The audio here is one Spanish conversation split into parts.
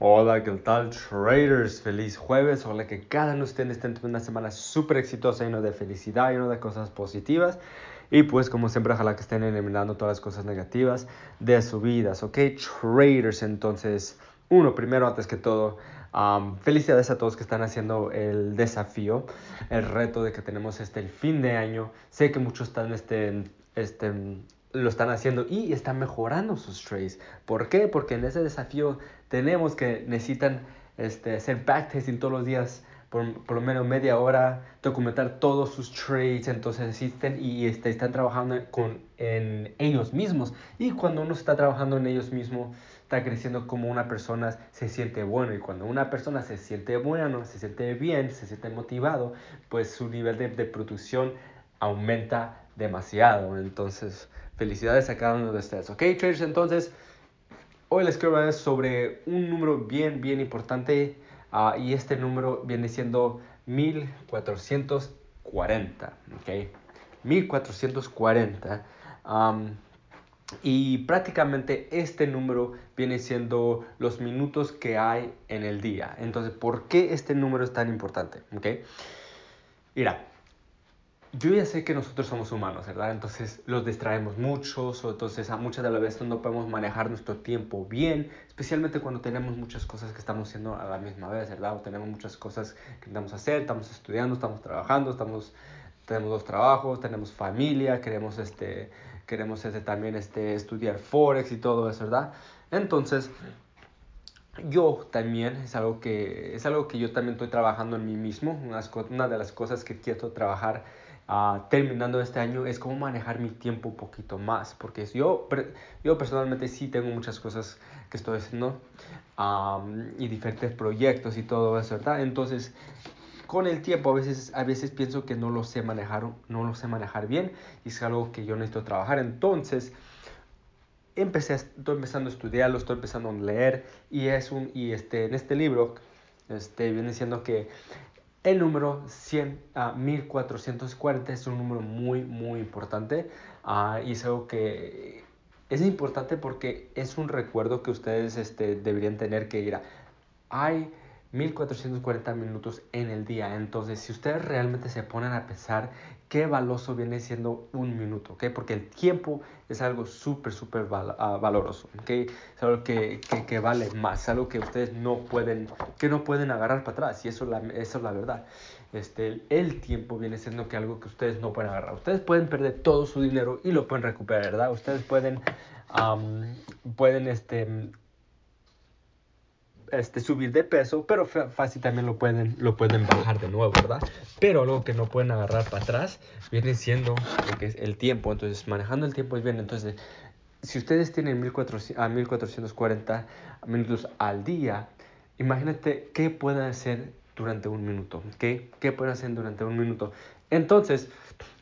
Hola, ¿qué tal traders? Feliz jueves. Hola, que cada uno de ustedes esté teniendo una semana súper exitosa, lleno de felicidad, lleno de cosas positivas. Y pues como siempre, ojalá que estén eliminando todas las cosas negativas de su vida. ¿Ok? Traders, entonces, uno, primero, antes que todo, felicidades a todos que están haciendo el desafío, el reto de que tenemos este el fin de año. Sé que muchos están este, este, lo están haciendo y están mejorando sus trades. ¿Por qué? Porque en ese desafío tenemos que necesitan este, hacer backtesting todos los días por, por, lo menos media hora, documentar todos sus trades, entonces existen y este, están trabajando con, en ellos mismos. Y cuando uno está trabajando en ellos mismos, está creciendo como una persona se siente bueno. Y cuando una persona se siente bueno, se siente bien, se siente motivado, pues su nivel de, de producción aumenta demasiado. Entonces, felicidades a cada uno de ustedes. Ok, traders, entonces, hoy les quiero hablar sobre un número bien, bien importante. Uh, y este número viene siendo 1440. Ok, 1440. Um, y prácticamente este número viene siendo los minutos que hay en el día. Entonces, ¿por qué este número es tan importante? Ok, mira yo ya sé que nosotros somos humanos, ¿verdad? Entonces los distraemos mucho, entonces a muchas de las veces no podemos manejar nuestro tiempo bien, especialmente cuando tenemos muchas cosas que estamos haciendo a la misma vez, ¿verdad? O tenemos muchas cosas que a hacer, estamos estudiando, estamos trabajando, estamos, tenemos dos trabajos, tenemos familia, queremos, este, queremos este, también este, estudiar Forex y todo eso, ¿verdad? Entonces, yo también es algo que es algo que yo también estoy trabajando en mí mismo una de las cosas que quiero trabajar uh, terminando este año es cómo manejar mi tiempo un poquito más, porque yo, yo personalmente sí tengo muchas cosas que estoy haciendo um, y diferentes proyectos y todo eso, ¿verdad? Entonces, con el tiempo a veces, a veces pienso que no lo sé manejar, no lo sé manejar bien y es algo que yo necesito trabajar. Entonces, empecé, estoy empezando a estudiarlo, estoy empezando a leer y es un, y este, en este libro, este, viene siendo que el número 100 a 1440 es un número muy, muy importante uh, y es algo que es importante porque es un recuerdo que ustedes este, deberían tener que ir a. Hay 1440 minutos en el día, entonces si ustedes realmente se ponen a pensar qué valioso viene siendo un minuto, ¿ok? Porque el tiempo es algo súper, súper val uh, valoroso, ¿ok? Es algo que, que, vale más, es algo que ustedes no pueden, que no pueden agarrar para atrás, y eso, la, eso es la verdad. Este, el, tiempo viene siendo que algo que ustedes no pueden agarrar. Ustedes pueden perder todo su dinero y lo pueden recuperar, ¿verdad? Ustedes pueden, pueden, este, este, subir de peso, pero fácil también lo pueden, lo pueden bajar de nuevo, ¿verdad? Pero algo que no pueden agarrar para atrás viene siendo lo que es el tiempo. Entonces, manejando el tiempo es bien. Entonces, si ustedes tienen 1400, a 1440 minutos al día, imagínate qué pueden hacer durante un minuto, ¿ok? ¿Qué pueden hacer durante un minuto? Entonces,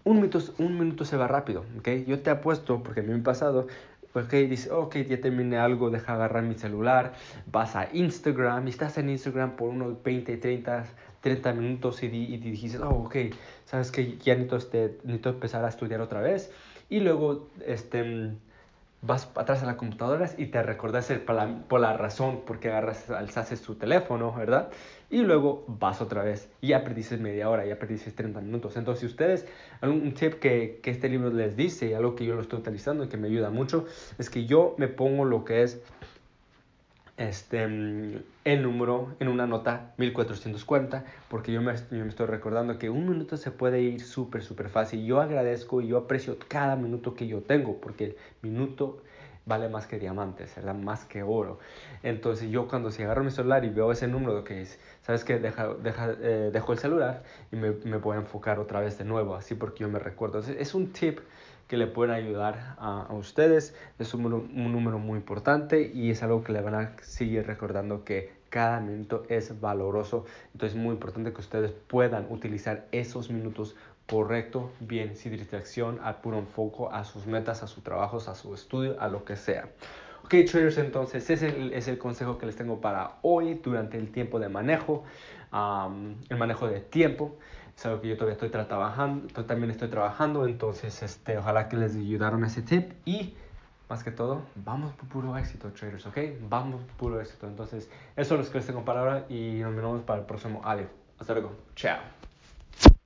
un minuto, un minuto se va rápido, ¿ok? Yo te apuesto, porque a mí me ha pasado, ok, dice, ok, ya terminé algo, deja agarrar mi celular, vas a Instagram y estás en Instagram por unos 20, 30, 30 minutos y, y dices, oh, ok, sabes que ya necesito, este, necesito empezar a estudiar otra vez. Y luego, este, vas atrás a las computadoras y te recordas el, por, la, por la razón por qué agarras, alzaste tu teléfono, ¿verdad? Y luego vas otra vez y ya perdiste media hora, ya perdiste 30 minutos. Entonces, si ustedes, un tip que, que este libro les dice y algo que yo lo estoy utilizando y que me ayuda mucho, es que yo me pongo lo que es este, el número en una nota 1440 porque yo me, yo me estoy recordando que un minuto se puede ir súper, súper fácil. Yo agradezco y yo aprecio cada minuto que yo tengo porque el minuto vale más que diamantes, ¿verdad? Más que oro. Entonces yo cuando si agarro mi celular y veo ese número que es, ¿sabes qué? Deja, deja, eh, dejo el celular y me, me a enfocar otra vez de nuevo, así porque yo me recuerdo. Es un tip que le pueden ayudar a, a ustedes. Es un, un, número muy importante y es algo que le van a seguir recordando que cada minuto es valoroso. Entonces es muy importante que ustedes puedan utilizar esos minutos correcto, bien, sin distracción, al puro enfoque a sus metas, a sus trabajos, a su estudio, a lo que sea. Ok, traders, entonces ese es el, consejo que les tengo para hoy durante el tiempo de manejo, el manejo de tiempo. Es algo que yo todavía estoy trabajando, también estoy trabajando, entonces este, ojalá que les ayudaron ese tip y más que todo, vamos por puro éxito, traders, ¿ok? Vamos por puro éxito. Entonces, eso es lo que les tengo para ahora y nos vemos para el próximo audio. Hasta luego. Chao.